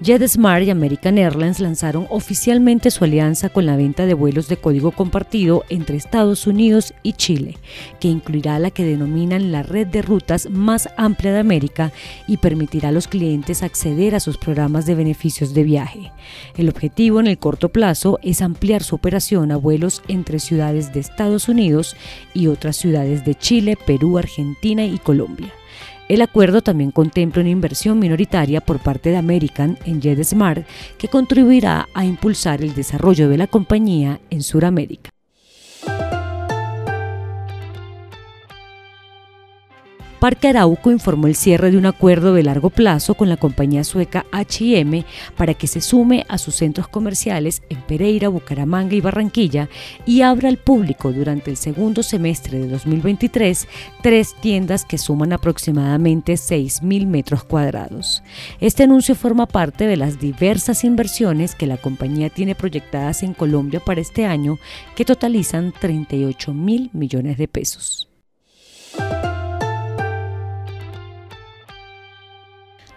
JetSmart y American Airlines lanzaron oficialmente su alianza con la venta de vuelos de código compartido entre Estados Unidos y Chile, que incluirá la que denominan la red de rutas más amplia de América y permitirá a los clientes acceder a sus programas de beneficios de viaje. El objetivo en el corto plazo es ampliar su operación a vuelos entre ciudades de Estados Unidos y otras ciudades de Chile, Perú, Argentina y Colombia. El acuerdo también contempla una inversión minoritaria por parte de American en JetSmart que contribuirá a impulsar el desarrollo de la compañía en Sudamérica. Parque Arauco informó el cierre de un acuerdo de largo plazo con la compañía sueca H&M para que se sume a sus centros comerciales en Pereira, Bucaramanga y Barranquilla y abra al público durante el segundo semestre de 2023 tres tiendas que suman aproximadamente 6.000 metros cuadrados. Este anuncio forma parte de las diversas inversiones que la compañía tiene proyectadas en Colombia para este año que totalizan 38 mil millones de pesos.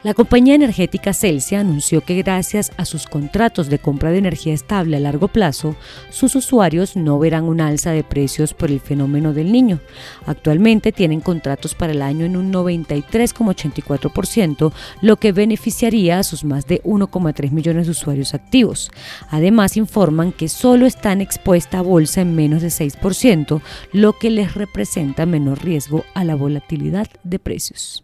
La compañía energética Celsia anunció que gracias a sus contratos de compra de energía estable a largo plazo, sus usuarios no verán un alza de precios por el fenómeno del niño. Actualmente tienen contratos para el año en un 93,84%, lo que beneficiaría a sus más de 1,3 millones de usuarios activos. Además, informan que solo están expuestas a bolsa en menos de 6%, lo que les representa menor riesgo a la volatilidad de precios.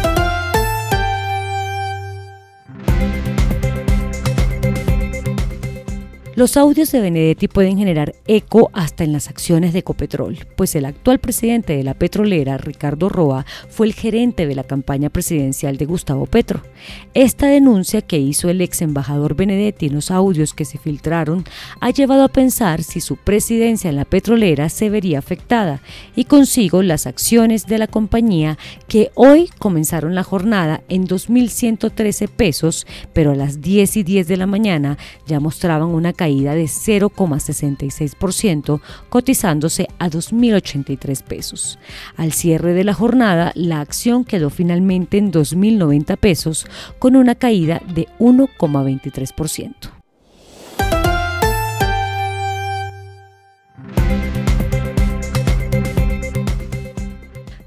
Los audios de Benedetti pueden generar eco hasta en las acciones de Ecopetrol, pues el actual presidente de la petrolera, Ricardo Roa, fue el gerente de la campaña presidencial de Gustavo Petro. Esta denuncia que hizo el ex embajador Benedetti en los audios que se filtraron ha llevado a pensar si su presidencia en la petrolera se vería afectada y consigo las acciones de la compañía que hoy comenzaron la jornada en 2.113 pesos, pero a las 10 y 10 de la mañana ya mostraban una caída de 0,66%, cotizándose a 2.083 pesos. Al cierre de la jornada, la acción quedó finalmente en 2.090 pesos, con una caída de 1,23%.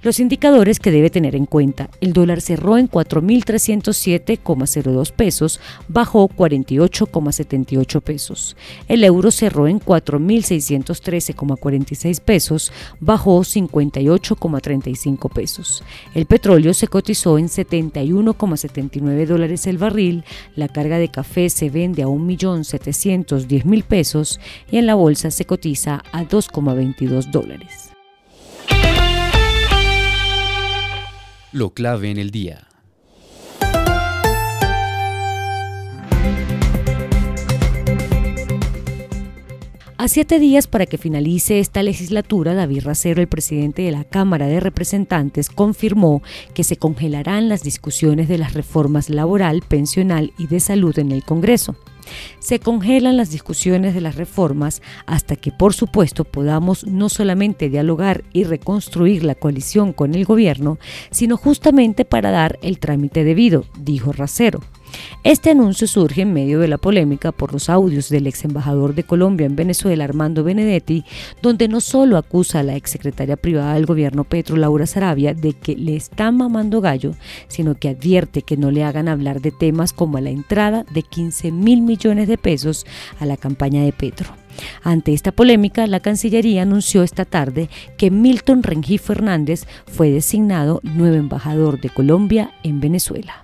Los indicadores que debe tener en cuenta. El dólar cerró en 4.307,02 pesos, bajó 48,78 pesos. El euro cerró en 4.613,46 pesos, bajó 58,35 pesos. El petróleo se cotizó en 71,79 dólares el barril. La carga de café se vende a 1.710.000 pesos y en la bolsa se cotiza a 2,22 dólares. Lo clave en el día. A siete días para que finalice esta legislatura, David Racero, el presidente de la Cámara de Representantes, confirmó que se congelarán las discusiones de las reformas laboral, pensional y de salud en el Congreso. Se congelan las discusiones de las reformas hasta que, por supuesto, podamos no solamente dialogar y reconstruir la coalición con el gobierno, sino justamente para dar el trámite debido, dijo Racero. Este anuncio surge en medio de la polémica por los audios del ex embajador de Colombia en Venezuela, Armando Benedetti, donde no solo acusa a la exsecretaria privada del gobierno Petro, Laura Sarabia, de que le está mamando gallo, sino que advierte que no le hagan hablar de temas como la entrada de 15 mil millones de pesos a la campaña de Petro. Ante esta polémica, la Cancillería anunció esta tarde que Milton Rengifo Fernández fue designado nuevo embajador de Colombia en Venezuela.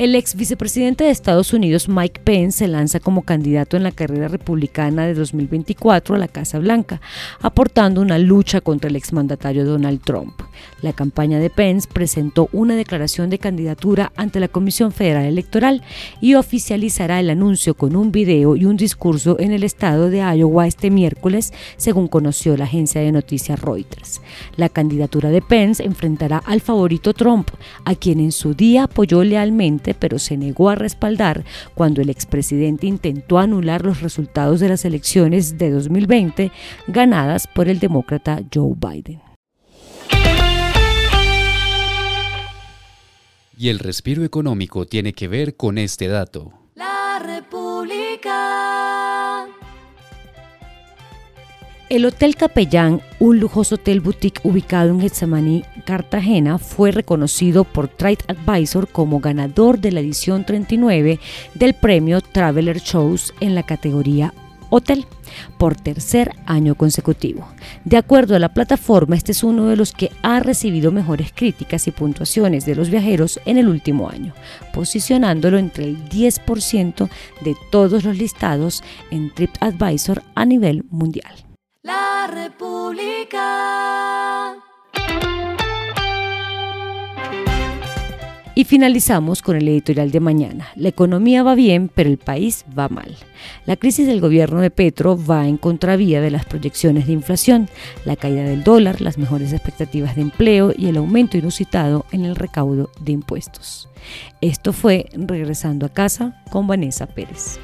El ex vicepresidente de Estados Unidos Mike Pence se lanza como candidato en la carrera republicana de 2024 a la Casa Blanca, aportando una lucha contra el exmandatario Donald Trump. La campaña de Pence presentó una declaración de candidatura ante la Comisión Federal Electoral y oficializará el anuncio con un video y un discurso en el estado de Iowa este miércoles, según conoció la agencia de noticias Reuters. La candidatura de Pence enfrentará al favorito Trump, a quien en su día apoyó lealmente pero se negó a respaldar cuando el expresidente intentó anular los resultados de las elecciones de 2020 ganadas por el demócrata Joe Biden. Y el respiro económico tiene que ver con este dato. El Hotel Capellán, un lujoso hotel boutique ubicado en Getsemaní, Cartagena, fue reconocido por Trade Advisor como ganador de la edición 39 del premio Traveler Shows en la categoría Hotel por tercer año consecutivo. De acuerdo a la plataforma, este es uno de los que ha recibido mejores críticas y puntuaciones de los viajeros en el último año, posicionándolo entre el 10% de todos los listados en TripAdvisor a nivel mundial. República. Y finalizamos con el editorial de mañana. La economía va bien, pero el país va mal. La crisis del gobierno de Petro va en contravía de las proyecciones de inflación, la caída del dólar, las mejores expectativas de empleo y el aumento inusitado en el recaudo de impuestos. Esto fue Regresando a casa con Vanessa Pérez.